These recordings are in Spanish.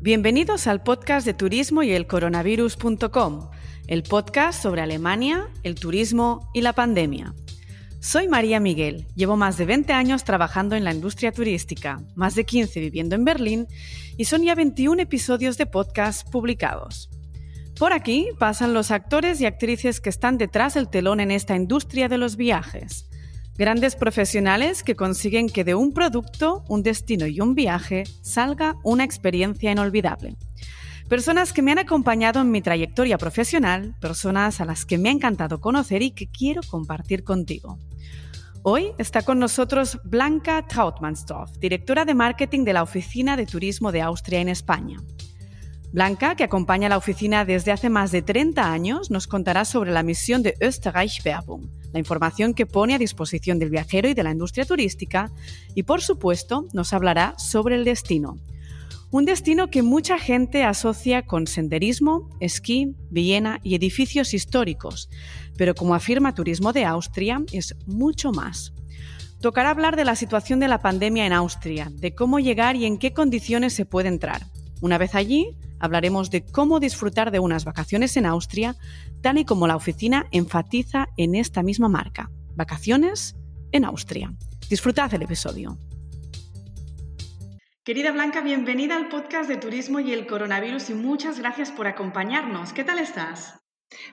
Bienvenidos al podcast de turismo y el coronavirus.com, el podcast sobre Alemania, el turismo y la pandemia. Soy María Miguel, llevo más de 20 años trabajando en la industria turística, más de 15 viviendo en Berlín y son ya 21 episodios de podcast publicados. Por aquí pasan los actores y actrices que están detrás del telón en esta industria de los viajes. Grandes profesionales que consiguen que de un producto, un destino y un viaje salga una experiencia inolvidable. Personas que me han acompañado en mi trayectoria profesional, personas a las que me ha encantado conocer y que quiero compartir contigo. Hoy está con nosotros Blanca Trautmannsdorf, directora de marketing de la Oficina de Turismo de Austria en España. Blanca, que acompaña la oficina desde hace más de 30 años, nos contará sobre la misión de Österreich Werbung, la información que pone a disposición del viajero y de la industria turística, y por supuesto nos hablará sobre el destino. Un destino que mucha gente asocia con senderismo, esquí, Viena y edificios históricos, pero como afirma Turismo de Austria, es mucho más. Tocará hablar de la situación de la pandemia en Austria, de cómo llegar y en qué condiciones se puede entrar. Una vez allí, hablaremos de cómo disfrutar de unas vacaciones en Austria, tal y como la oficina enfatiza en esta misma marca. Vacaciones en Austria. Disfrutad el episodio. Querida Blanca, bienvenida al podcast de Turismo y el Coronavirus y muchas gracias por acompañarnos. ¿Qué tal estás?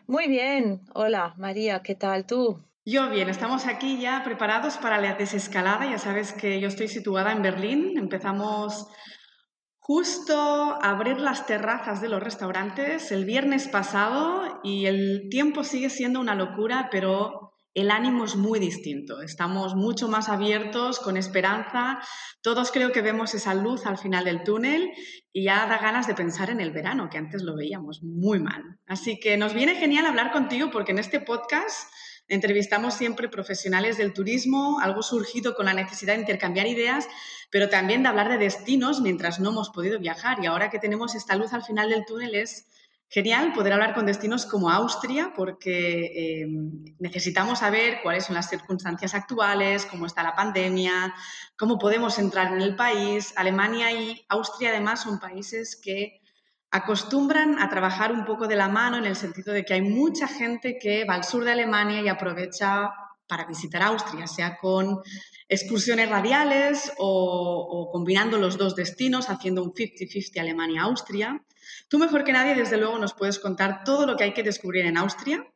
Muy bien. Hola, María, ¿qué tal tú? Yo bien, estamos aquí ya preparados para la desescalada. Ya sabes que yo estoy situada en Berlín. Empezamos justo abrir las terrazas de los restaurantes el viernes pasado y el tiempo sigue siendo una locura, pero el ánimo es muy distinto. Estamos mucho más abiertos, con esperanza. Todos creo que vemos esa luz al final del túnel y ya da ganas de pensar en el verano, que antes lo veíamos muy mal. Así que nos viene genial hablar contigo porque en este podcast Entrevistamos siempre profesionales del turismo, algo surgido con la necesidad de intercambiar ideas, pero también de hablar de destinos mientras no hemos podido viajar. Y ahora que tenemos esta luz al final del túnel es genial poder hablar con destinos como Austria, porque eh, necesitamos saber cuáles son las circunstancias actuales, cómo está la pandemia, cómo podemos entrar en el país. Alemania y Austria además son países que acostumbran a trabajar un poco de la mano en el sentido de que hay mucha gente que va al sur de Alemania y aprovecha para visitar Austria, sea con excursiones radiales o, combinando los dos destinos, haciendo un 50-50 Alemania-Austria. Tú mejor que nadie, desde luego, nos puedes contar todo lo que hay que descubrir en Austria.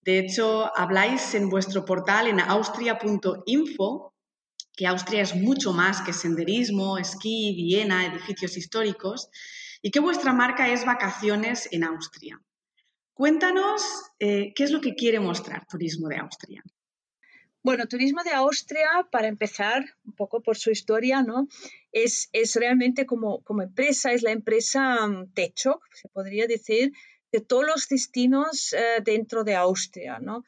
De hecho, habláis en vuestro portal en austria.info que Austria es mucho más que senderismo, esquí, Viena, edificios históricos y que vuestra marca es Vacaciones en Austria. Cuéntanos eh, qué es lo que quiere mostrar Turismo de Austria. Bueno, Turismo de Austria, para empezar, un poco por su historia, ¿no? Es, es realmente como, como empresa, es la empresa um, techo, se podría decir, de todos los destinos eh, dentro de Austria, ¿no?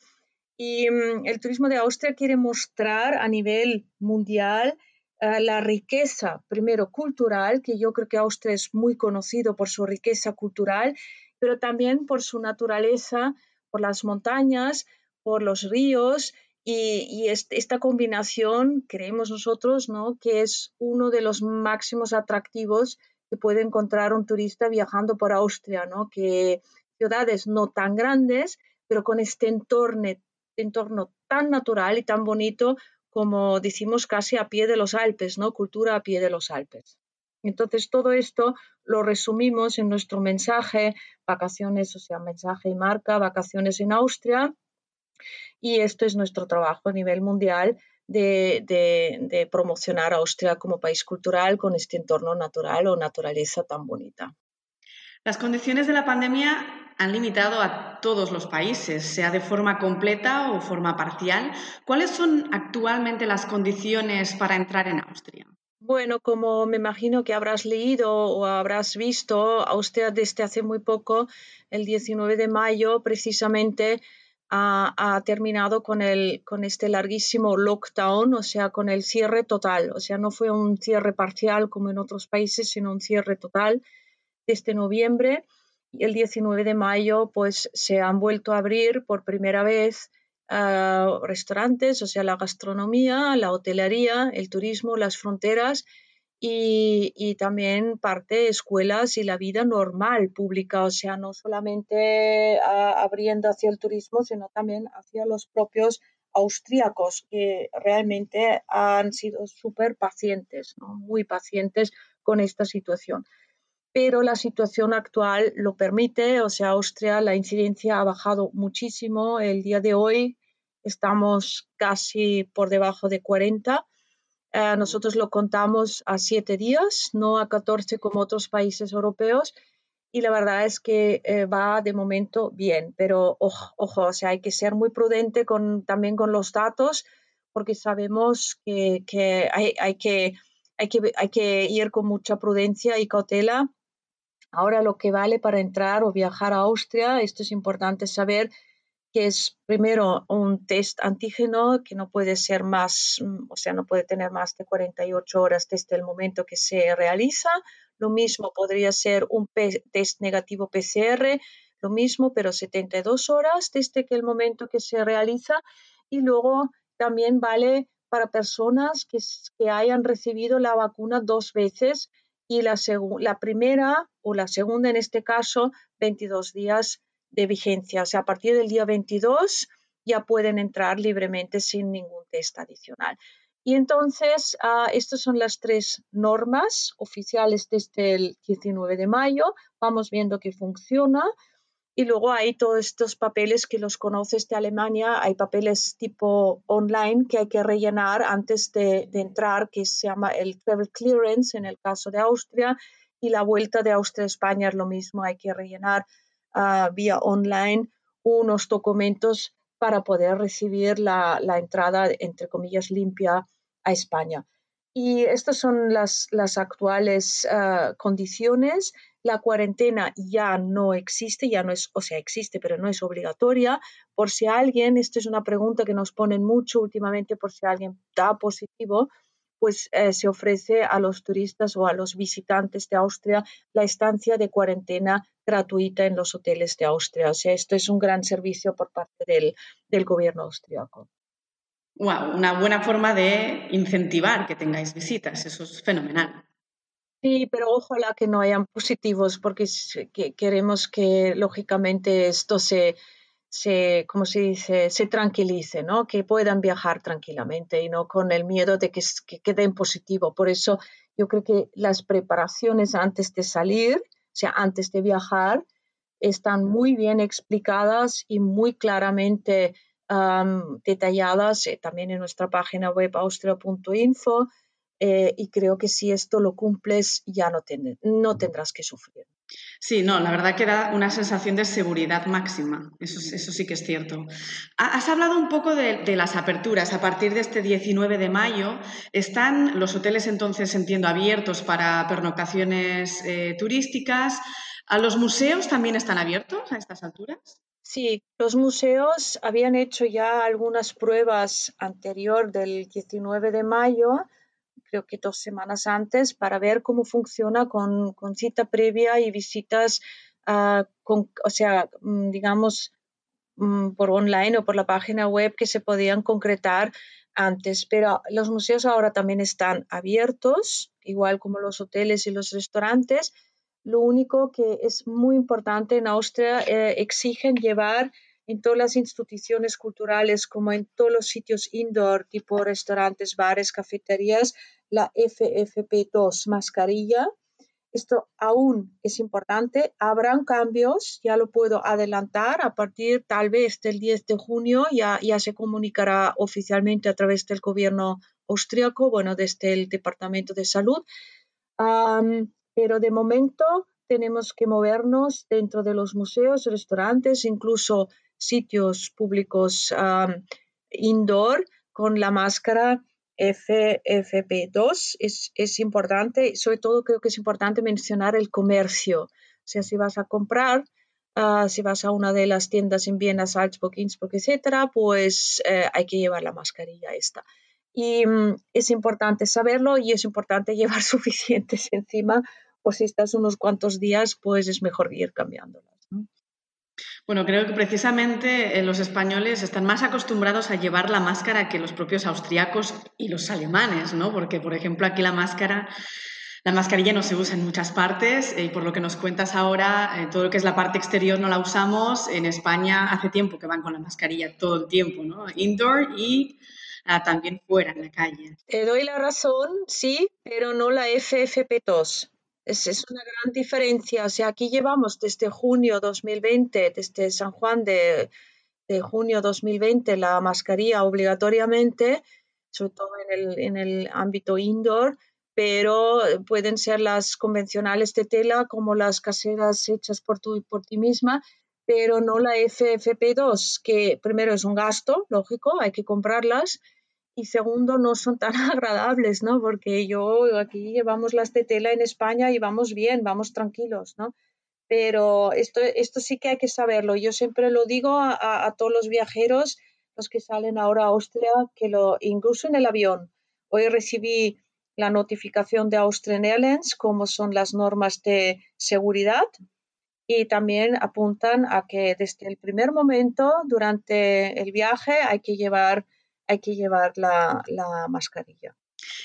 Y mm, el Turismo de Austria quiere mostrar a nivel mundial la riqueza, primero cultural, que yo creo que Austria es muy conocido por su riqueza cultural, pero también por su naturaleza, por las montañas, por los ríos. Y, esta combinación, creemos nosotros, ¿no? que es uno de los máximos atractivos que puede encontrar un turista viajando por Austria, ¿no? que ciudades no tan grandes, pero con este entorno, entorno tan natural y tan bonito como decimos, casi a pie de los Alpes, ¿no? Cultura a pie de los Alpes. Entonces, todo esto lo resumimos en nuestro mensaje, vacaciones, o sea, mensaje y marca, vacaciones en Austria. Y esto es nuestro trabajo a nivel mundial de, promocionar Austria como país cultural con este entorno natural o naturaleza tan bonita. Las condiciones de la pandemia han limitado a todos los países, sea de forma completa o forma parcial. ¿Cuáles son actualmente las condiciones para entrar en Austria? Bueno, como me imagino que habrás leído o habrás visto, Austria desde hace muy poco, el 19 de mayo precisamente, ha, terminado con, el, con este larguísimo lockdown, o sea, con el cierre total. O sea, no fue un cierre parcial como en otros países, sino un cierre total desde noviembre el 19 de mayo pues se han vuelto a abrir por primera vez ah, restaurantes, o sea, la gastronomía, la hotelería, el turismo, las fronteras y, también parte de escuelas y la vida normal pública, o sea, no solamente abriendo hacia el turismo, sino también hacia los propios austríacos, que realmente han sido súper pacientes, muy pacientes con esta situación. Pero la situación actual lo permite, o sea, Austria, la incidencia ha bajado muchísimo. El día de hoy estamos casi por debajo de 40 eh, nosotros lo contamos a siete días, no a 14 como otros países europeos. Y la verdad es que eh, va de momento bien, pero ojo, o sea, hay que ser muy prudente con, también con los datos, porque sabemos que, hay, hay, que, hay, que, hay que ir con mucha prudencia y cautela. Ahora lo que vale para entrar o viajar a Austria, esto es importante saber, que es primero un test antígeno que no puede ser más, mm, o sea, no puede tener más de 48 horas desde el momento que se realiza. Lo mismo podría ser un test negativo PCR, lo mismo, pero 72 horas desde que el momento que se realiza. Y luego también vale para personas que, que hayan recibido la vacuna dos veces y la, primera o la segunda en este caso 22 días de vigencia. O sea, a partir del día 22 ya pueden entrar libremente sin ningún test adicional. Y entonces, uh, estas son las tres normas oficiales desde el 19 de mayo. Vamos viendo que funciona. Y luego hay todos estos papeles que los conoces de Alemania. Hay papeles tipo online que hay que rellenar antes de, de entrar, que se llama el travel clearance en el caso de Austria. Y la vuelta de Austria a España es lo mismo. Hay que rellenar vía online unos documentos para poder recibir la, entrada, entre comillas, limpia a España. Y estas son las, las actuales ah, condiciones. La cuarentena ya no existe, ya no es, o sea, existe, pero no es obligatoria. Por si alguien, esta es una pregunta que nos ponen mucho últimamente, por si alguien da positivo, pues eh, se ofrece a los turistas o a los visitantes de Austria la estancia de cuarentena gratuita en los hoteles de Austria. O sea, esto es un gran servicio por parte del, del gobierno austriaco. Wow, una buena forma de incentivar que tengáis visitas, eso es fenomenal. Sí, pero ojalá que no hayan positivos porque queremos que lógicamente esto se, se, como se dice, se tranquilice, ¿no? Que puedan viajar tranquilamente y no con el miedo de que, que queden positivo. Por eso yo creo que las preparaciones antes de salir, o sea, antes de viajar, están muy bien explicadas y muy claramente detalladas eh, también en nuestra página web austria.info eh, y creo que si esto lo cumples ya no, no tendrás que sufrir. Sí, no, la verdad que da una sensación de seguridad máxima, eso, eso sí que es cierto. Has hablado un poco de, las aperturas. A partir de este 19 de mayo, ¿están los hoteles entonces, entiendo, abiertos para pernoctaciones eh, turísticas? ¿A los museos también están abiertos a estas alturas? Sí, los museos habían hecho ya algunas pruebas anterior del 19 de mayo creo que dos semanas antes, para ver cómo funciona con, cita previa y visitas, ah, o sea, mm, digamos, mm, por online o por la página web que se podían concretar antes. Pero los museos ahora también están abiertos, igual como los hoteles y los restaurantes. Lo único que es muy importante en Austria, eh, exigen llevar en todas las instituciones culturales como en todos los sitios indoor, tipo restaurantes, bares, cafeterías, la FFP2 mascarilla. Esto aún es importante. Habrán cambios, ya lo puedo adelantar, a partir tal vez del 10 de junio ya, ya se comunicará oficialmente a través del gobierno austriaco, bueno, desde el Departamento de Salud. pero de momento tenemos que movernos dentro de los museos, restaurantes, incluso sitios públicos indoor con la máscara FFP2 es, es importante, sobre todo creo que es importante mencionar el comercio. O sea, si vas a comprar, ah, si vas a una de las tiendas en Viena, Salzburg, Innsbruck, etcétera, pues eh, hay que llevar la mascarilla esta. Y mm, es importante saberlo y es importante llevar suficientes encima, o si estás unos cuantos días, pues es mejor ir cambiándolas. Bueno, creo que precisamente eh, los españoles están más acostumbrados a llevar la máscara que los propios austriacos y los alemanes, ¿no? Porque, por ejemplo, aquí la máscara la mascarilla no se usa en muchas partes eh, y por lo que nos cuentas ahora, eh, todo lo que es la parte exterior no la usamos. En España hace tiempo que van con la mascarilla todo el tiempo, ¿no? Indoor y ah, también fuera, en la calle. Te doy la razón, sí, pero no la FFP2. Es, es una gran diferencia. O sea, aquí llevamos desde junio 2020, desde San Juan de, de junio 2020, la mascarilla obligatoriamente, sobre todo en el, en el ámbito indoor pero pueden ser las convencionales de tela como las caseras hechas por, tú, por ti misma, pero no la FFP2, que primero es un gasto, lógico, hay que comprarlas, y segundo no son tan agradables, ¿no? Porque yo aquí llevamos las de tela en España y vamos bien, vamos tranquilos, ¿no? Pero esto, esto sí que hay que saberlo. Yo siempre lo digo a, a todos los viajeros, los que salen ahora a Austria, que lo, incluso en el avión. Hoy recibí la notificación de Austrian Airlines, como son las normas de seguridad, y también apuntan a que desde el primer momento durante el viaje hay que llevar, hay que llevar la, la mascarilla.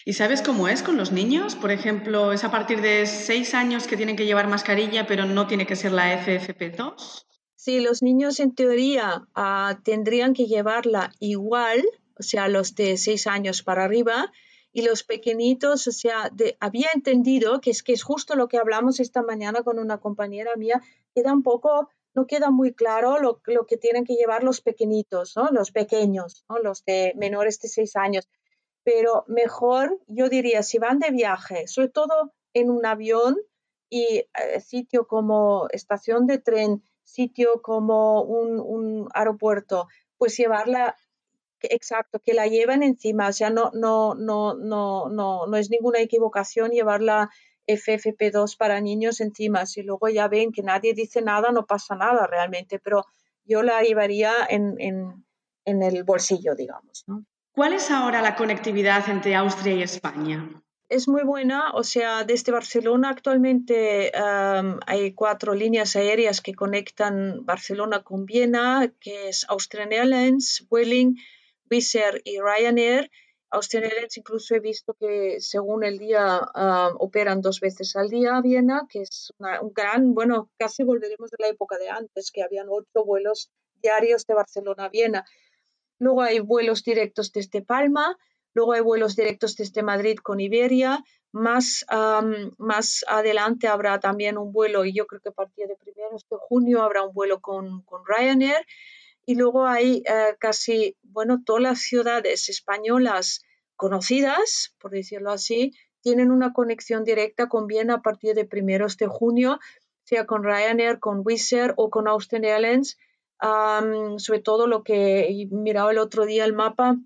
¿Y sabes cómo es con los niños? Por ejemplo, es a partir de seis años que tienen que llevar mascarilla, pero no tiene que ser la FFP2. Sí, los niños en teoría ah, tendrían que llevarla igual, o sea, los de seis años para arriba, y los pequeñitos, o sea, había entendido que es que es justo lo que hablamos esta mañana con una compañera mía, queda un poco, no queda muy claro lo, lo que tienen que llevar los pequeñitos, ¿no? los pequeños, ¿no? los de menores de seis años. Pero mejor, yo diría, si van de viaje, sobre todo en un avión y eh, sitio como estación de tren, sitio como un, un aeropuerto, pues llevarla exacto, que la llevan encima, o sea, no, no, no, no, no, no es ninguna equivocación llevar la FFP2 para niños encima. Si luego ya ven que nadie dice nada, no pasa nada realmente, pero yo la llevaría en, en, en el bolsillo, digamos. ¿no? ¿Cuál es ahora la conectividad entre Austria y España? Es muy buena, o sea, desde Barcelona actualmente hay cuatro líneas aéreas que conectan Barcelona con Viena, que es Austrian Airlines, Vueling, Wizz y Ryanair. Austrian Airlines incluso he visto que según el día ah, operan dos veces al día a Viena, que es un gran, bueno, casi volveremos de la época de antes, que habían ocho vuelos diarios de Barcelona a Viena. Luego hay vuelos directos desde Palma, luego hay vuelos directos desde Madrid con Iberia, más, más adelante habrá también un vuelo, y yo creo que a partir de primeros de junio habrá un vuelo con, con Ryanair y luego hay eh, casi, bueno, todas las ciudades españolas conocidas, por decirlo así, tienen una conexión directa con Viena a partir de primeros de junio, sea con Ryanair, con Wizz o con Austrian Airlines. sobre todo lo que he mirado el otro día el mapa,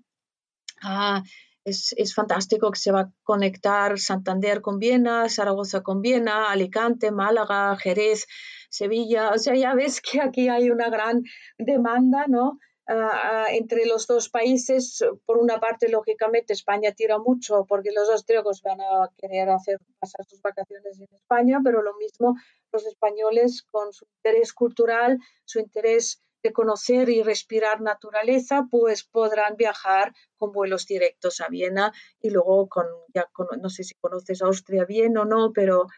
ah, es, es, fantástico que se va a conectar Santander con Viena, Zaragoza con Viena, Alicante, Málaga, Jerez, Sevilla. O sea, ya ves que aquí hay una gran demanda, ¿no? Ah, entre los dos países, por una parte, lógicamente, España tira mucho porque los austríacos van a querer hacer pasar sus vacaciones en España, pero lo mismo los españoles con su interés cultural, su interés de conocer y respirar naturaleza, pues podrán viajar con vuelos directos a Viena y luego con, ya no sé si conoces Austria bien o no, pero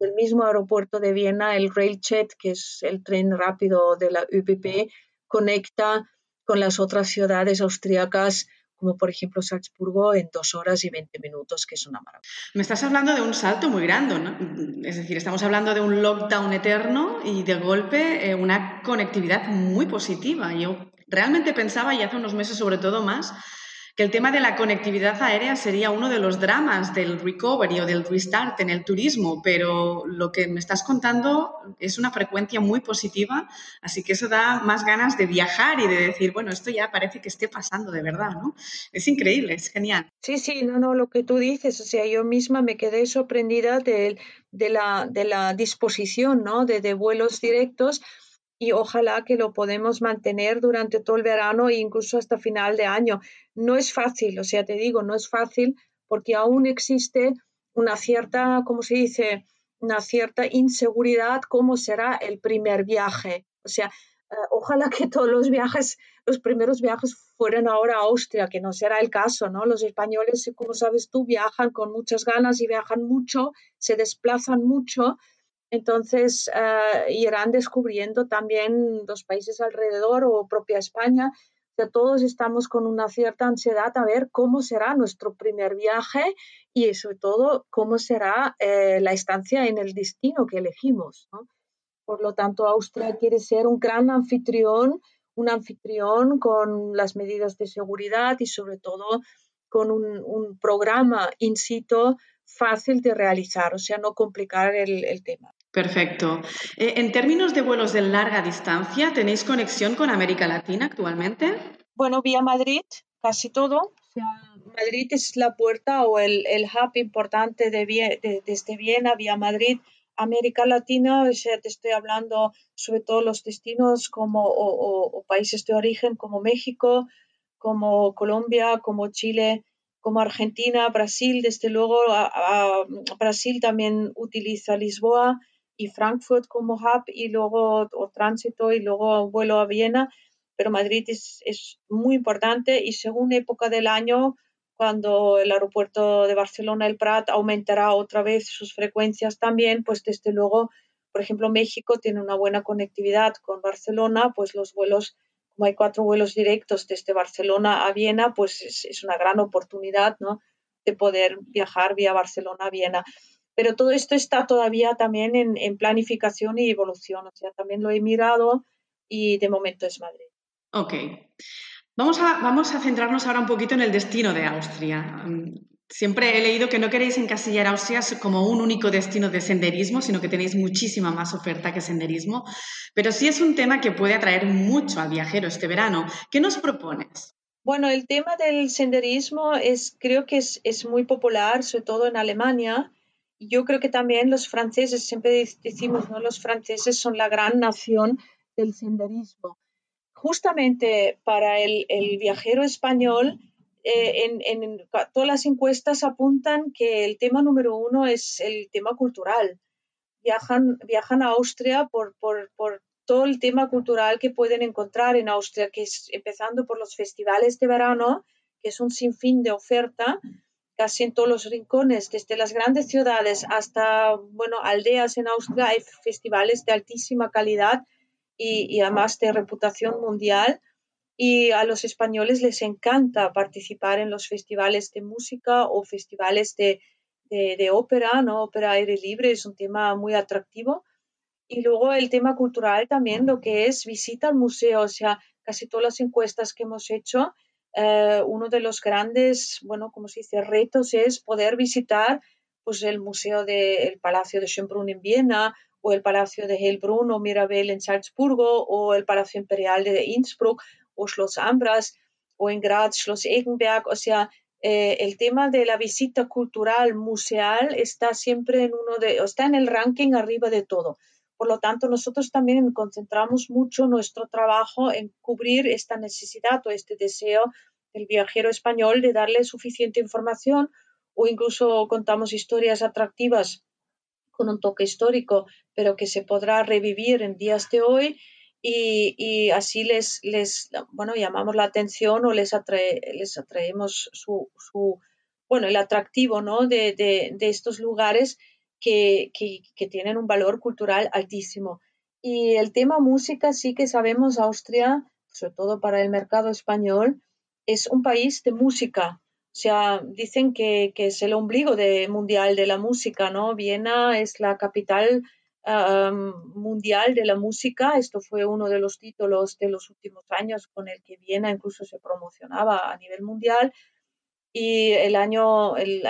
el mismo aeropuerto de Viena, el Railjet, que es el tren rápido de la UPP, conecta con las otras ciudades austriacas como por ejemplo Salzburgo en dos horas y veinte minutos, que es una maravilla. Me estás hablando de un salto muy grande, ¿no? Es decir, estamos hablando de un lockdown eterno y de golpe eh, una conectividad muy positiva. Yo realmente pensaba, y hace unos meses sobre todo más, que el tema de la conectividad aérea sería uno de los dramas del recovery o del restart en el turismo, pero lo que me estás contando es una frecuencia muy positiva, así que eso da más ganas de viajar y de decir, bueno, esto ya parece que esté pasando de verdad, ¿no? Es increíble, es genial. Sí, sí, no, no, lo que tú dices, o sea, yo misma me quedé sorprendida de, de, la, de la disposición, ¿no? De, de vuelos directos y ojalá que lo podemos mantener durante todo el verano e incluso hasta final de año. No es fácil, o sea, te digo, no es fácil porque aún existe una cierta, ¿cómo se dice? Una cierta inseguridad cómo será el primer viaje. O sea, eh, ojalá que todos los viajes, los primeros viajes fueran ahora a Austria, que no será el caso, ¿no? Los españoles, como sabes tú, viajan con muchas ganas y viajan mucho, se desplazan mucho, entonces eh, irán descubriendo también los países alrededor o propia España. O todos estamos con una cierta ansiedad a ver cómo será nuestro primer viaje y sobre todo cómo será eh, la estancia en el destino que elegimos. Por lo tanto, Austria quiere ser un gran anfitrión, un anfitrión con las medidas de seguridad y sobre todo con un, programa in situ fácil de realizar, o sea, no complicar el, tema. Perfecto. Eh, en términos de vuelos de larga distancia, ¿tenéis conexión con América Latina actualmente? Bueno, vía Madrid, casi todo. Madrid es la puerta o el, hub importante de, desde Viena vía Madrid América Latina, o sea, te estoy hablando sobre todo los destinos como, o, países de origen como México, como Colombia, como Chile, como Argentina, Brasil, desde luego Brasil también utiliza Lisboa y Frankfurt como hub y luego o tránsito y luego vuelo a Viena, pero Madrid es, es muy importante y según época del año cuando el aeropuerto de Barcelona, el Prat, aumentará otra vez sus frecuencias también, pues desde luego, por ejemplo, México tiene una buena conectividad con Barcelona, pues los vuelos, hay cuatro vuelos directos desde Barcelona a Viena, pues es, una gran oportunidad, ¿no? De poder viajar vía Barcelona a Viena. Pero todo esto está todavía también en, planificación y evolución, o sea, también lo he mirado y de momento es Madrid. Ok. Vamos a, centrarnos ahora un poquito en el destino de Austria. Siempre he leído que no queréis encasillar Austria como un único destino de senderismo, sino que tenéis muchísima más oferta que senderismo, pero sí es un tema que puede atraer mucho al viajero este verano. ¿Qué nos propones? Bueno, el tema del senderismo es, creo que es, es muy popular, sobre todo en Alemania. Yo creo que también los franceses, siempre decimos, ¿no? los franceses son la gran nación del senderismo justamente para el, viajero español, eh, en, todas las encuestas apuntan que el tema número uno es el tema cultural. Viajan, viajan a Austria por, todo el tema cultural que pueden encontrar en Austria, que es empezando por los festivales de verano, que es un sinfín de oferta, casi en todos los rincones, desde las grandes ciudades hasta bueno, aldeas en Austria, hay festivales de altísima calidad y, además de reputación mundial. Y a los españoles les encanta participar en los festivales de música o festivales de, de, ópera, ¿no? Ópera aire libre es un tema muy atractivo. Y luego el tema cultural también, lo que es visita al museo, o sea, casi todas las encuestas que hemos hecho, eh, uno de los grandes, bueno, como se dice, retos es poder visitar pues, el museo del Palacio de Schönbrunn en Viena o el Palacio de Heilbrunn o Mirabel en Salzburgo o el Palacio Imperial de Innsbruck o Schloss Ambras o en Graz Schloss Egenberg. O sea, eh, el tema de la visita cultural museal está siempre en uno de, está en el ranking arriba de todo. Por lo tanto, nosotros también concentramos mucho nuestro trabajo en cubrir esta necesidad o este deseo del viajero español de darle suficiente información o incluso contamos historias atractivas con un toque histórico, pero que se podrá revivir en días de hoy y, así les, les, bueno, llamamos la atención o les, les atraemos su, bueno, el atractivo ¿no? de, estos lugares que, tienen un valor cultural altísimo. Y el tema música sí que sabemos, Austria, sobre todo para el mercado español, es un país de música. O sea, dicen que, es el ombligo de, mundial de la música, ¿no? Viena es la capital mundial de la música. Esto fue uno de los títulos de los últimos años con el que Viena incluso se promocionaba a nivel mundial. Y el año, el,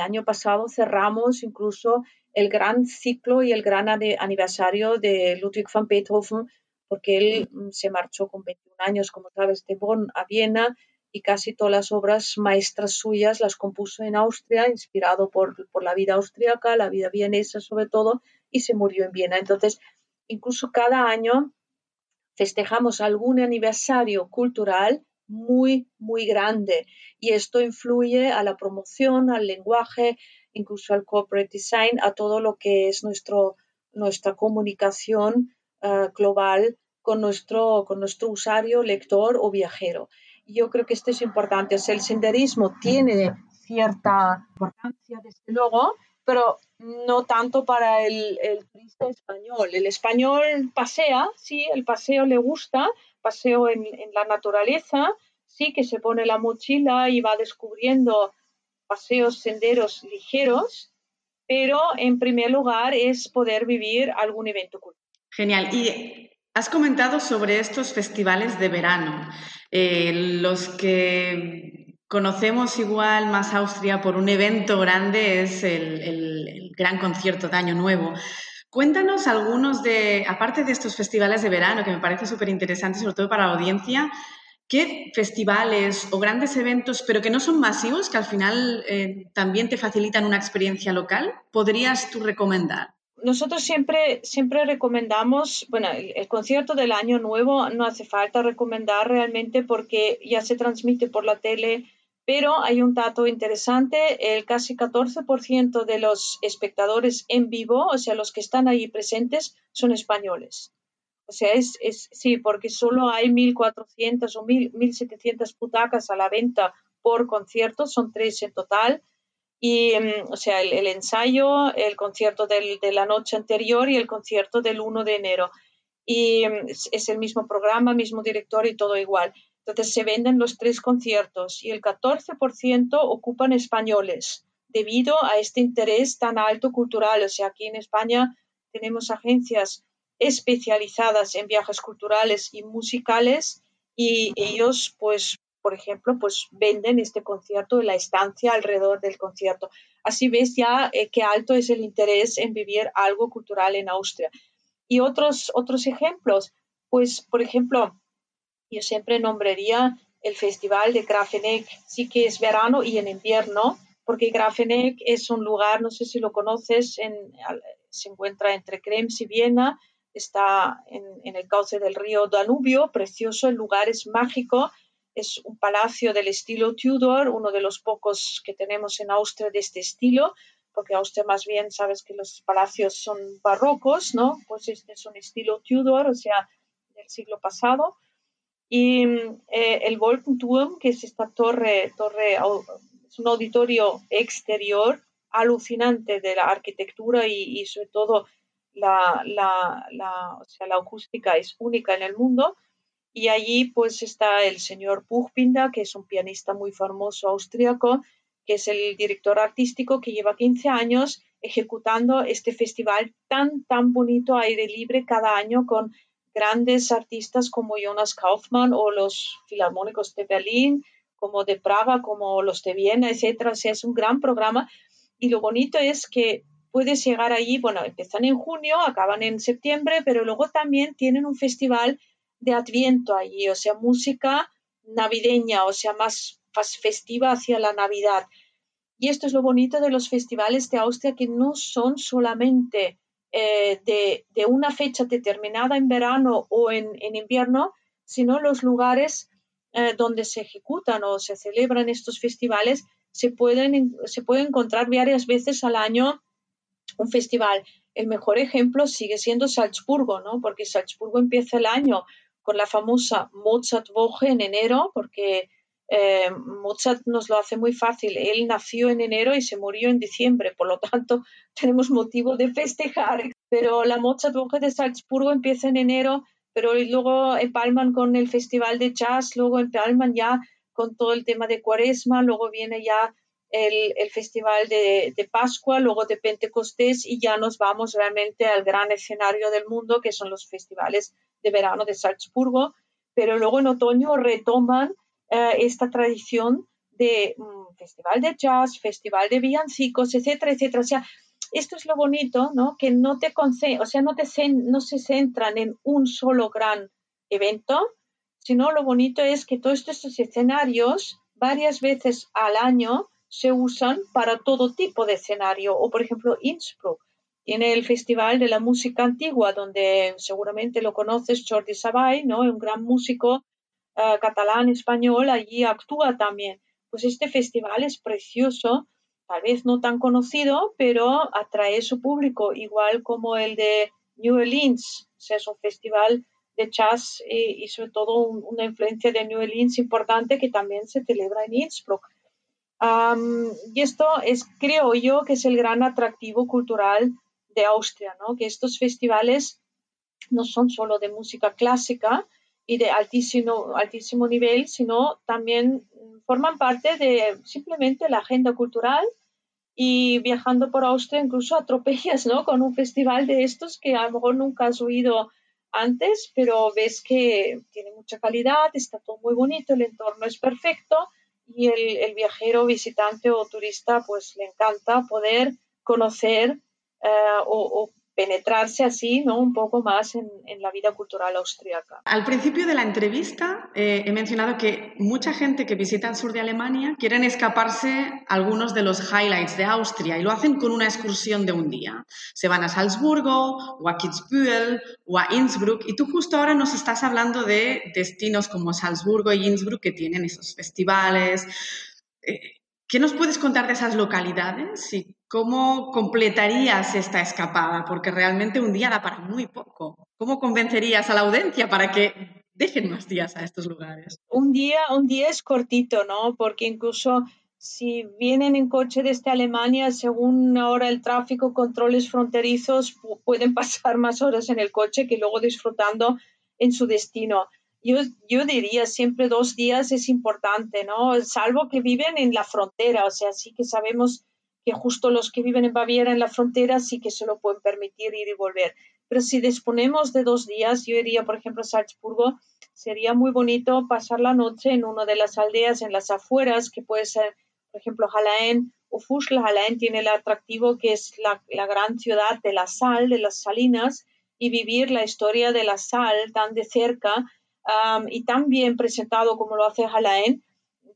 año pasado cerramos incluso el gran ciclo y el gran aniversario de Ludwig van Beethoven, porque él mm, se marchó con 21 años, como sabes, de Bonn a Viena y casi todas las obras maestras suyas las compuso en Austria, inspirado por, la vida austríaca, la vida vienesa sobre todo, y se murió en Viena. Entonces, incluso cada año festejamos algún aniversario cultural muy, muy grande y esto influye a la promoción, al lenguaje, incluso al corporate design, a todo lo que es nuestro, nuestra comunicación eh, global con nuestro, con nuestro usuario, lector o viajero. Yo creo que esto es importante. el senderismo tiene cierta importancia, desde luego, pero no tanto para el, turista español. El español pasea, sí, el paseo le gusta, paseo en, en, la naturaleza, sí, que se pone la mochila y va descubriendo paseos, senderos ligeros, pero en primer lugar es poder vivir algún evento cultural. Genial. Y has comentado sobre estos festivales de verano, eh, los que conocemos igual más Austria por un evento grande es el, el gran concierto de Año Nuevo. Cuéntanos algunos de, aparte de estos festivales de verano, que me parece súper interesante, sobre todo para la audiencia, ¿Qué festivales o grandes eventos, pero que no son masivos, que al final eh, también te facilitan una experiencia local, podrías tú recomendar? Nosotros siempre, siempre recomendamos, bueno, el, concierto del Año Nuevo no hace falta recomendar realmente porque ya se transmite por la tele, pero hay un dato interesante, el casi 14% de los espectadores en vivo, o sea, los que están ahí presentes, son españoles. O sea, es, es sí, porque solo hay 1.400 o 1.700 putacas a la venta por concierto, son tres en total. Y, mm, o sea, el, ensayo, el concierto de la noche anterior y el concierto del 1 de enero. Y mm, es, el mismo programa, mismo director y todo igual. Entonces se venden los tres conciertos y el 14% ocupan españoles debido a este interés tan alto cultural. O sea, aquí en España tenemos agencias especializadas en viajes culturales y musicales y ellos pues por ejemplo pues venden este concierto y la estancia alrededor del concierto así ves ya eh, qué alto es el interés en vivir algo cultural en Austria y otros otros ejemplos pues por ejemplo yo siempre nombraría el festival de Grafeneck sí que es verano y en invierno porque Grafeneck es un lugar no sé si lo conoces en, se encuentra entre Krems y Viena está en, el cauce del río Danubio, precioso, el lugar es mágico, es un palacio del estilo Tudor, uno de los pocos que tenemos en Austria de este estilo, porque Austria más bien sabes que los palacios son barrocos, ¿no? Pues este es un estilo Tudor, o sea, del siglo pasado. Y eh, el Wolkenturm, que es esta torre, torre, es un auditorio exterior alucinante de la arquitectura y, sobre todo la, la, la, o sea, la acústica es única en el mundo. Y allí pues está el señor Buchbinder, que es un pianista muy famoso austríaco, que es el director artístico que lleva 15 años ejecutando este festival tan, tan bonito, aire libre, cada año con grandes artistas como Jonas Kaufmann o los filarmónicos de Berlín, como de Praga, como los de Viena, etc. O sea, es un gran programa. Y lo bonito es que puedes llegar allí, bueno, empiezan en junio, acaban en septiembre, pero luego también tienen un festival de Adviento allí, o sea, música navideña, o sea, más festiva hacia la Navidad. Y esto es lo bonito de los festivales de Austria, que no son solamente eh, de, una fecha determinada en verano o en, invierno, sino los lugares eh, donde se ejecutan o se celebran estos festivales se pueden, se pueden encontrar varias veces al año un festival. El mejor ejemplo sigue siendo Salzburgo, ¿no? Porque Salzburgo empieza el año con la famosa Mozart Woche en enero, porque eh, Mozart nos lo hace muy fácil. Él nació en enero y se murió en diciembre, por lo tanto tenemos motivo de festejar. Pero la Mozart Woche de Salzburgo empieza en enero, pero luego empalman con el festival de jazz, luego empalman ya con todo el tema de cuaresma, luego viene ya el, festival de, Pascua, luego de Pentecostés y ya nos vamos realmente al gran escenario del mundo, que son los festivales de verano de Salzburgo, pero luego en otoño retoman eh, esta tradición de mm, festival de jazz, festival de villancicos, etcétera, etcétera. O sea, esto es lo bonito, ¿no? Que no te o sea, no, no se centran en un solo gran evento, sino lo bonito es que todos estos escenarios varias veces al año se usan para todo tipo de escenario. O, por ejemplo, Innsbruck tiene el Festival de la Música Antigua, donde seguramente lo conoces, Jordi Sabay, ¿no? un gran músico eh, catalán, español, allí actúa también. Pues este festival es precioso, tal vez no tan conocido, pero atrae su público, igual como el de New Orleans, o sea, es un festival de jazz y, sobre todo una influencia de New Orleans importante que también se celebra en Innsbruck. y esto es, creo yo, que es el gran atractivo cultural de Austria, ¿no? que estos festivales no son solo de música clásica y de altísimo, altísimo nivel, sino también forman parte de simplemente la agenda cultural y viajando por Austria incluso atropellas ¿no? con un festival de estos que a lo mejor nunca has oído antes, pero ves que tiene mucha calidad, está todo muy bonito, el entorno es perfecto y el, viajero, visitante o turista pues le encanta poder conocer eh, o, penetrarse así ¿no? un poco más en, la vida cultural austríaca. Al principio de la entrevista eh, he mencionado que mucha gente que visita el sur de Alemania quieren escaparse algunos de los highlights de Austria y lo hacen con una excursión de un día. Se van a Salzburgo o a Kitzbühel o a Innsbruck y tú justo ahora nos estás hablando de destinos como Salzburgo y Innsbruck que tienen esos festivales. Eh, ¿Qué nos puedes contar de esas localidades y cómo completarías esta escapada? Porque realmente un día da para muy poco. ¿Cómo convencerías a la audiencia para que dejen más días a estos lugares? Un día, un día es cortito, ¿no? Porque incluso si vienen en coche desde Alemania, según ahora el tráfico, controles fronterizos, pueden pasar más horas en el coche que luego disfrutando en su destino yo, diría siempre dos días es importante, ¿no? Salvo que viven en la frontera, o sea, sí que sabemos que justo los que viven en Baviera en la frontera sí que se lo pueden permitir ir y volver. Pero si disponemos de dos días, yo iría, por ejemplo, a Salzburgo, sería muy bonito pasar la noche en una de las aldeas en las afueras, que puede ser, por ejemplo, Halaen o Fuschl. Tiene el atractivo que es la, gran ciudad de la sal, de las salinas, y vivir la historia de la sal tan de cerca y tan bien presentado como lo hace Jalaen,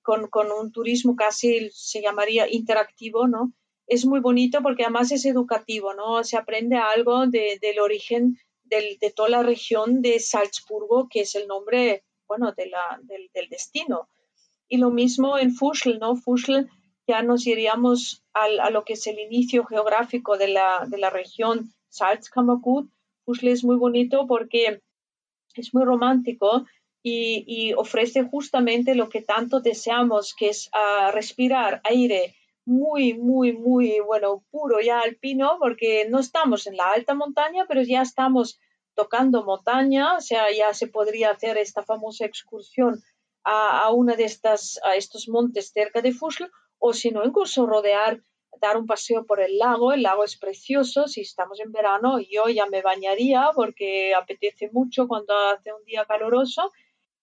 con, con, un turismo casi se llamaría interactivo, ¿no? Es muy bonito porque además es educativo, ¿no? Se aprende algo de, del origen de toda la región de Salzburgo, que es el nombre, bueno, de la, del, del, destino. Y lo mismo en Fuschl, ¿no? Fuschl ya nos iríamos al, a lo que es el inicio geográfico de la, de la región Salzkammergut. Fuschl es muy bonito porque es muy romántico y, ofrece justamente lo que tanto deseamos, que es ah, respirar aire muy, muy, muy, bueno, puro ya alpino, porque no estamos en la alta montaña, pero ya estamos tocando montaña, o sea, ya se podría hacer esta famosa excursión a, a una de estas, a estos montes cerca de Fuschl, o si no, incluso rodear dar un paseo por el lago. El lago es precioso. Si estamos en verano, yo ya me bañaría porque apetece mucho cuando hace un día caluroso.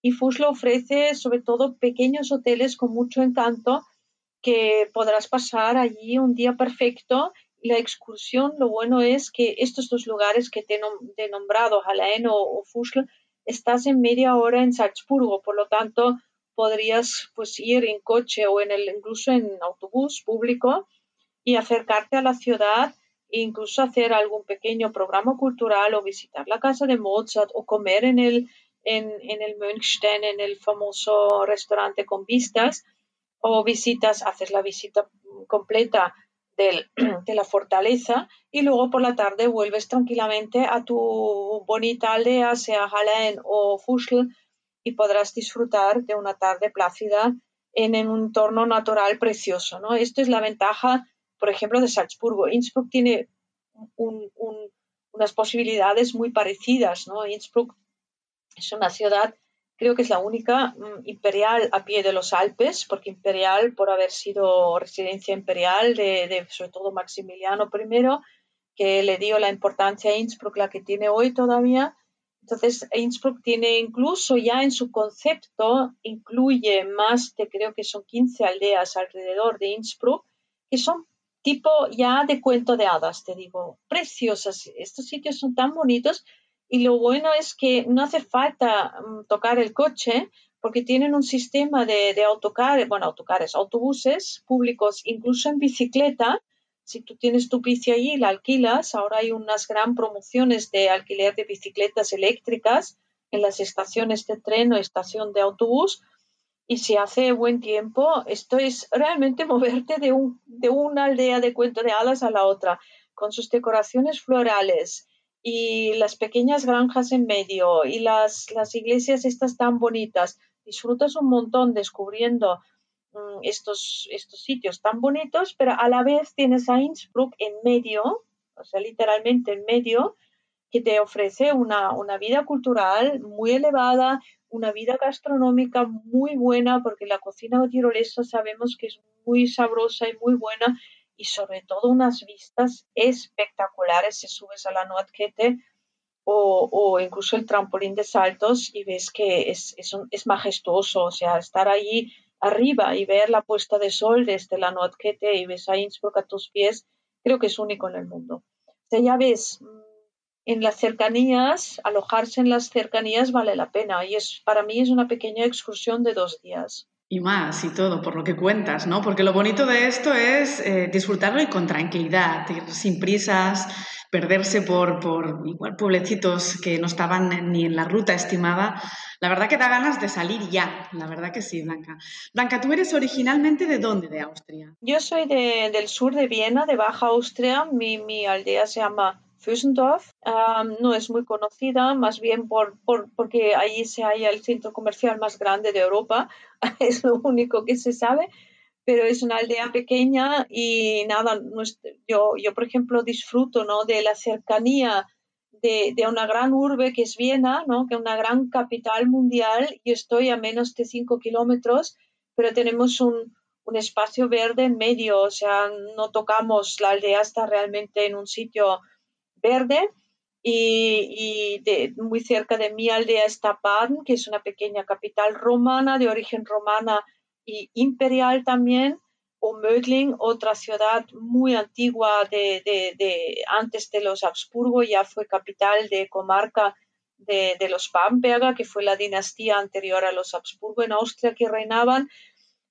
Y Fuslo ofrece sobre todo pequeños hoteles con mucho encanto que podrás pasar allí un día perfecto. La excursión, lo bueno es que estos dos lugares que te he nombrado, Halaen o, o estás en media hora en Salzburgo, por lo tanto podrías pues ir en coche o en el incluso en autobús público y acercarte a la ciudad e incluso hacer algún pequeño programa cultural o visitar la casa de Mozart o comer en el, en, en el Münchstein, en el famoso restaurante con vistas, o visitas, haces la visita completa del, de la fortaleza y luego por la tarde vuelves tranquilamente a tu bonita aldea, sea Hallein o Fuschl, y podrás disfrutar de una tarde plácida en, en un entorno natural precioso. ¿no? Esto es la ventaja por ejemplo, de Salzburgo. Innsbruck tiene unas posibilidades muy parecidas, ¿no? Innsbruck es una ciudad, creo que es la única mm, imperial a pie de los Alpes, porque imperial por haber sido residencia imperial de, sobre todo Maximiliano I, que le dio la importancia a Innsbruck, la que tiene hoy todavía. Entonces, Innsbruck tiene incluso ya en su concepto, incluye más de, creo que son 15 aldeas alrededor de Innsbruck, que son tipo ya de cuento de hadas, te digo, preciosas. Estos sitios son tan bonitos y lo bueno es que no hace falta mm, tocar el coche porque tienen un sistema de, autocares, bueno, autocares, autobuses públicos, incluso en bicicleta. Si tú tienes tu bici allí la alquilas, ahora hay unas gran promociones de alquiler de bicicletas eléctricas en las estaciones de tren o estación de autobús y si hace buen tiempo, esto es realmente moverte de, un, de una aldea de cuento de hadas a la otra, con sus decoraciones florales y las pequeñas granjas en medio y las, las iglesias estas tan bonitas. Disfrutas un montón descubriendo mm, estos, estos sitios tan bonitos, pero a la vez tienes a Innsbruck en medio, o sea, literalmente en medio, que te ofrece una, una vida cultural muy elevada, una vida gastronómica muy buena, porque la cocina tirolesa sabemos que es muy sabrosa y muy buena, y sobre todo unas vistas espectaculares si subes a la Nordkette o, o, incluso el trampolín de saltos y ves que es, es, es, majestuoso, o sea, estar allí arriba y ver la puesta de sol desde la Nordkette y ves a Innsbruck a tus pies, creo que es único en el mundo. O sea, ya ves, en las cercanías, alojarse en las cercanías vale la pena y es para mí es una pequeña excursión de dos días. Y más y todo, por lo que cuentas, ¿no? Porque lo bonito de esto es eh, disfrutarlo y con tranquilidad, ir sin prisas, perderse por, por igual pueblecitos que no estaban ni en la ruta estimada. La verdad que da ganas de salir ya, la verdad que sí, Blanca. Blanca, ¿tú eres originalmente de dónde de Austria? Yo soy de, del sur de Viena, de Baja Austria. Mi, mi aldea se llama Füssendorf. no es muy conocida, más bien por, por, porque allí se halla el centro comercial más grande de Europa, es lo único que se sabe, pero es una aldea pequeña y nada, yo, yo por ejemplo disfruto ¿no? de la cercanía de, de, una gran urbe que es Viena, ¿no? que es una gran capital mundial, y estoy a menos de 5 kilómetros, pero tenemos un, un espacio verde en medio, o sea, no tocamos, la aldea está realmente en un sitio verde y, muy cerca de mi aldea está Baden, que es una pequeña capital romana, de origen romana y imperial también, o Mödling, otra ciudad muy antigua de, antes de los Habsburgo, ya fue capital de comarca de, los Bamberger, que fue la dinastía anterior a los Habsburgo en Austria que reinaban.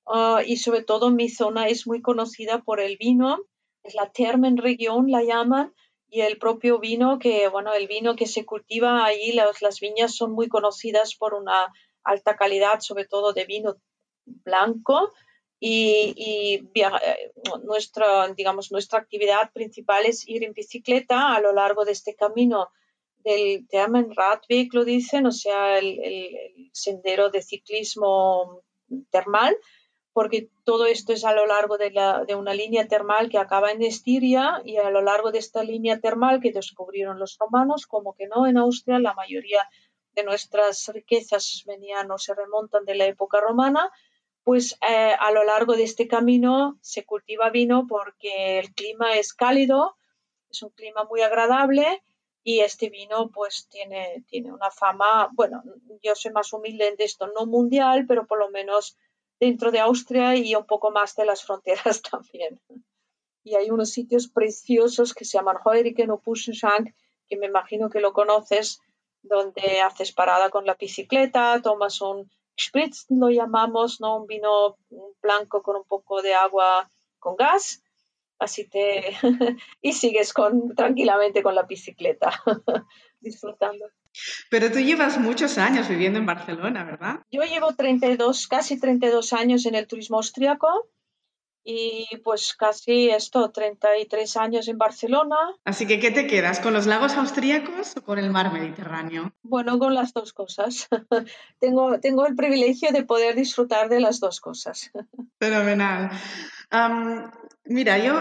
Ah, y sobre todo mi zona es muy conocida por el vino, es la Termenregión, la llaman, y el propio vino, que bueno, el vino que se cultiva ahí, las, las viñas son muy conocidas por una alta calidad, sobre todo de vino blanco. Y, y eh, nuestra, digamos, nuestra actividad principal es ir en bicicleta a lo largo de este camino del Thermen Radweg, lo dicen, o sea, el, el sendero de ciclismo termal, porque todo esto es a lo largo de, una línea termal que acaba en Estiria y a lo largo de esta línea termal que descubrieron los romanos, como que no en Austria, la mayoría de nuestras riquezas venían o se remontan de la época romana, pues eh, a lo largo de este camino se cultiva vino porque el clima es cálido, es un clima muy agradable y este vino pues tiene, tiene una fama, bueno, yo soy más humilde en esto, no mundial, pero por lo menos dentro de Austria y un poco más de las fronteras también. Y hay unos sitios preciosos que se llaman Heurigen o Puschenschank, que me imagino que lo conoces, donde haces parada con la bicicleta, tomas un Spritz, lo llamamos, ¿no? Un vino blanco con un poco de agua con gas, así te... y sigues con, tranquilamente con la bicicleta, disfrutando. Pero tú llevas muchos años viviendo en Barcelona, ¿verdad? Yo llevo 32, casi 32 años en el turismo austriaco y pues casi esto, 33 años en Barcelona. Así que, ¿qué te quedas? ¿Con los lagos austríacos o con el mar Mediterráneo? Bueno, con las dos cosas. tengo, tengo el privilegio de poder disfrutar de las dos cosas. Fenomenal. Mira, yo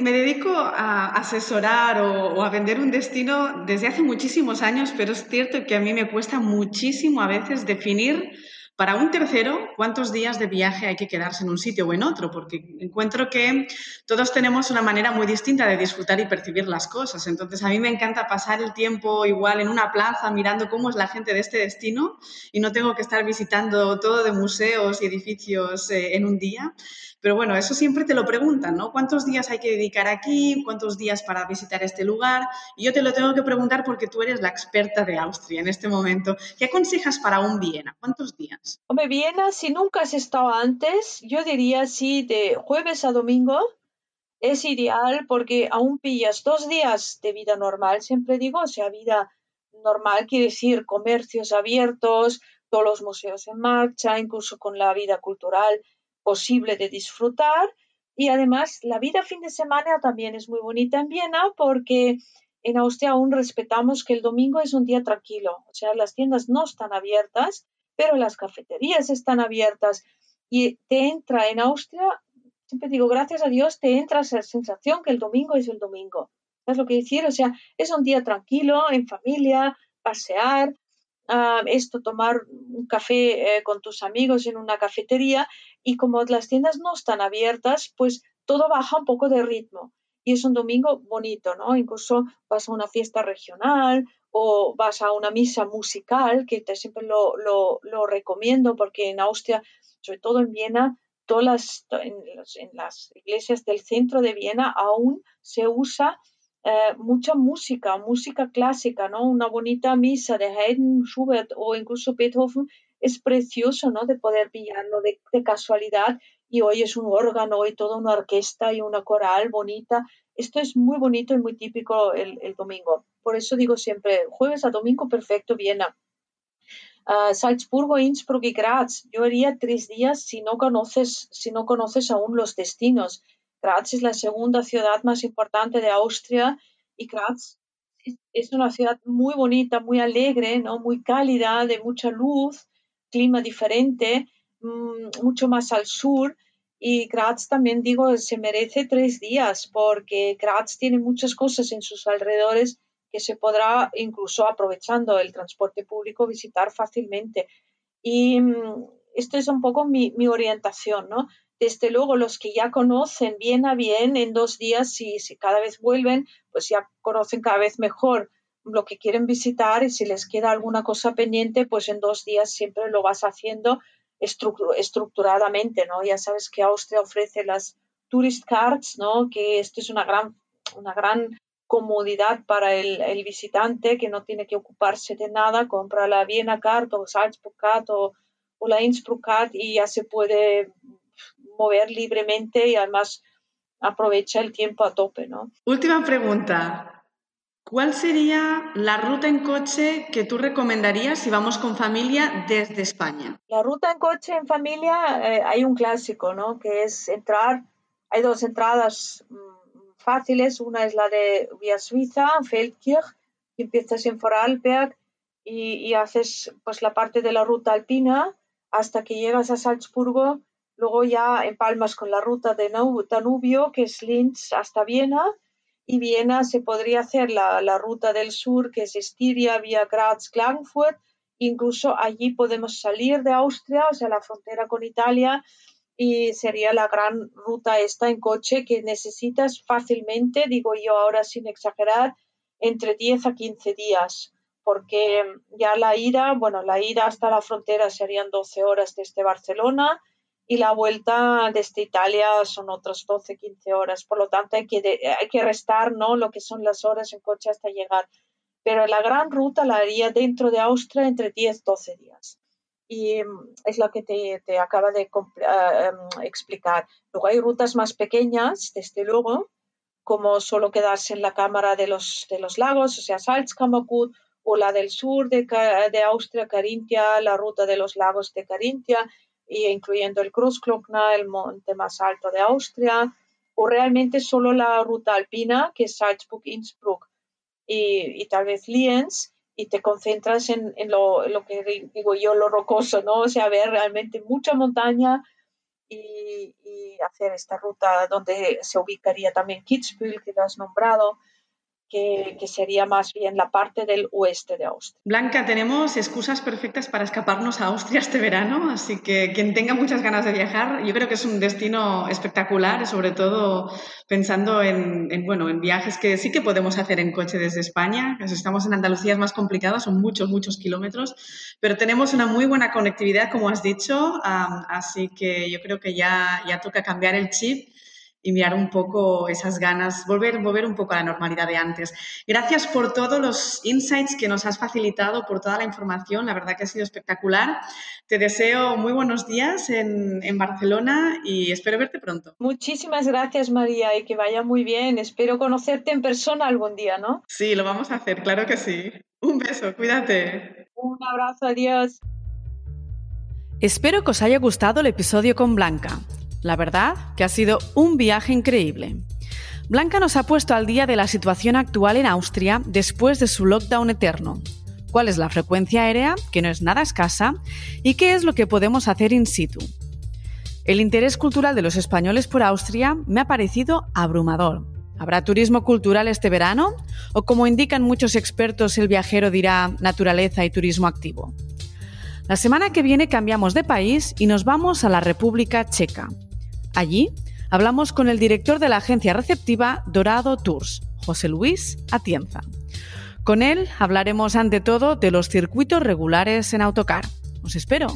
me dedico a asesorar o, a vender un destino desde hace muchísimos años, pero es cierto que a mí me cuesta muchísimo a veces definir para un tercero cuántos días de viaje hay que quedarse en un sitio o en otro, porque encuentro que todos tenemos una manera muy distinta de disfrutar y percibir las cosas. Entonces, a mí me encanta pasar el tiempo igual en una plaza mirando cómo es la gente de este destino y no tengo que estar visitando todo de museos y edificios eh, en un día. Pero bueno, eso siempre te lo preguntan, ¿no? ¿Cuántos días hay que dedicar aquí? ¿Cuántos días para visitar este lugar? Y yo te lo tengo que preguntar porque tú eres la experta de Austria en este momento. ¿Qué aconsejas para un Viena? ¿Cuántos días? Hombre, Viena, si nunca has estado antes, yo diría sí, de jueves a domingo es ideal porque aún pillas dos días de vida normal, siempre digo, o sea, vida normal quiere decir comercios abiertos, todos los museos en marcha, incluso con la vida cultural posible de disfrutar. Y además, la vida fin de semana también es muy bonita en Viena porque en Austria aún respetamos que el domingo es un día tranquilo, o sea, las tiendas no están abiertas, pero las cafeterías están abiertas y te entra en Austria, siempre digo, gracias a Dios, te entra esa sensación que el domingo es el domingo. ¿Sabes lo que decir? O sea, es un día tranquilo, en familia, pasear, ah, esto, tomar un café eh, con tus amigos en una cafetería y como las tiendas no están abiertas, pues todo baja un poco de ritmo. Y es un domingo bonito, ¿no? Incluso vas a una fiesta regional o vas a una misa musical, que te siempre lo, lo, recomiendo porque en Austria, sobre todo en Viena, todas en las iglesias del centro de Viena aún se usa eh, mucha música, música clásica, ¿no? Una bonita misa de Haydn, Schubert o incluso Beethoven es precioso, ¿no? De poder pillarlo de, casualidad y hoy es un órgano y toda una orquesta y una coral bonita. Esto es muy bonito y muy típico el, domingo. Por eso digo siempre, jueves a domingo, perfecto, Viena. Uh, Salzburgo, Innsbruck y Graz. Yo haría tres días si no conoces, si no conoces aún los destinos. Graz es la segunda ciudad más importante de Austria y Graz es una ciudad muy bonita, muy alegre, ¿no? muy cálida, de mucha luz, clima diferente, mm, mucho más al sur. Y Graz también digo, se merece tres días porque Graz tiene muchas cosas en sus alrededores que se podrá, incluso aprovechando el transporte público, visitar fácilmente. Y mm, esto es un poco mi, mi orientación, ¿no? desde luego los que ya conocen bien a bien en dos días, si, si cada vez vuelven, pues ya conocen cada vez mejor lo que quieren visitar y si les queda alguna cosa pendiente, pues en dos días siempre lo vas haciendo estructuradamente, ¿no? Ya sabes que Austria ofrece las tourist cards, ¿no? Que esto es una gran, una gran comodidad para el, el visitante que no tiene que ocuparse de nada, compra la Viena Card o Salzburg Card o, o la Innsbruck Card y ya se puede mover libremente y además aprovecha el tiempo a tope, ¿no? Última pregunta. ¿Cuál sería la ruta en coche que tú recomendarías si vamos con familia desde España? La ruta en coche en familia, eh, hay un clásico, ¿no? Que es entrar, hay dos entradas mm, fáciles. Una es la de Vía Suiza, Feldkirch, que empiezas en Vorarlberg y, y haces pues la parte de la ruta alpina hasta que llegas a Salzburgo Luego ya empalmas con la ruta de Danubio, que es Linz hasta Viena, y Viena se podría hacer la, ruta del sur, que es Estiria, vía Graz, Klagenfurt. Incluso allí podemos salir de Austria, o sea, la frontera con Italia, y sería la gran ruta esta en coche que necesitas fácilmente, digo yo ahora sin exagerar, entre 10 a 15 días, porque ya la ida, bueno, la ida hasta la frontera serían 12 horas desde Barcelona, y la vuelta desde Italia son otras 12, 15 horas. Por lo tanto, hay que, hay que restar ¿no? lo que son las horas en coche hasta llegar. Pero la gran ruta la haría dentro de Austria entre 10, 12 días. Y mm, es lo que te, te acaba de eh, em, explicar. Luego hay rutas más pequeñas, desde luego, como solo quedarse en la Cámara de los, de los Lagos, o sea, Salzkammergut, o la del sur de, de Austria, Carintia, la ruta de los lagos de Carintia, y incluyendo el Großglockner, el monte más alto de Austria, o realmente solo la ruta alpina, que es Salzburg, Innsbruck y, y tal vez Lienz, y te concentras en, en, lo, lo, que digo yo, lo rocoso, ¿no? O sea, ver realmente mucha montaña y, y hacer esta ruta donde se ubicaría también Kitzbühel, que lo has nombrado, que, sería más bien la parte del oeste de Austria. Blanca, tenemos excusas perfectas para escaparnos a Austria este verano, así que quien tenga muchas ganas de viajar, yo creo que es un destino espectacular, sobre todo pensando en, bueno, en viajes que sí que podemos hacer en coche desde España. estamos en Andalucía es más complicado, son muchos, muchos kilómetros, pero tenemos una muy buena conectividad, como has dicho, así que yo creo que ya, ya toca cambiar el chip y mirar un poco esas ganas, volver, volver un poco a la normalidad de antes. Gracias por todos los insights que nos has facilitado, por toda la información, la verdad que ha sido espectacular. Te deseo muy buenos días en, en Barcelona y espero verte pronto. Muchísimas gracias María y que vaya muy bien. Espero conocerte en persona algún día, ¿no? Sí, lo vamos a hacer, claro que sí. Un beso, cuídate. Un abrazo, adiós. Espero que os haya gustado el episodio con Blanca. La verdad que ha sido un viaje increíble. Blanca nos ha puesto al día de la situación actual en Austria después de su lockdown eterno. ¿Cuál es la frecuencia aérea, que no es nada escasa? ¿Y qué es lo que podemos hacer in situ? El interés cultural de los españoles por Austria me ha parecido abrumador. ¿Habrá turismo cultural este verano? ¿O como indican muchos expertos, el viajero dirá naturaleza y turismo activo? La semana que viene cambiamos de país y nos vamos a la República Checa. Allí hablamos con el director de la agencia receptiva Dorado Tours, José Luis Atienza. Con él hablaremos ante todo de los circuitos regulares en autocar. Os espero.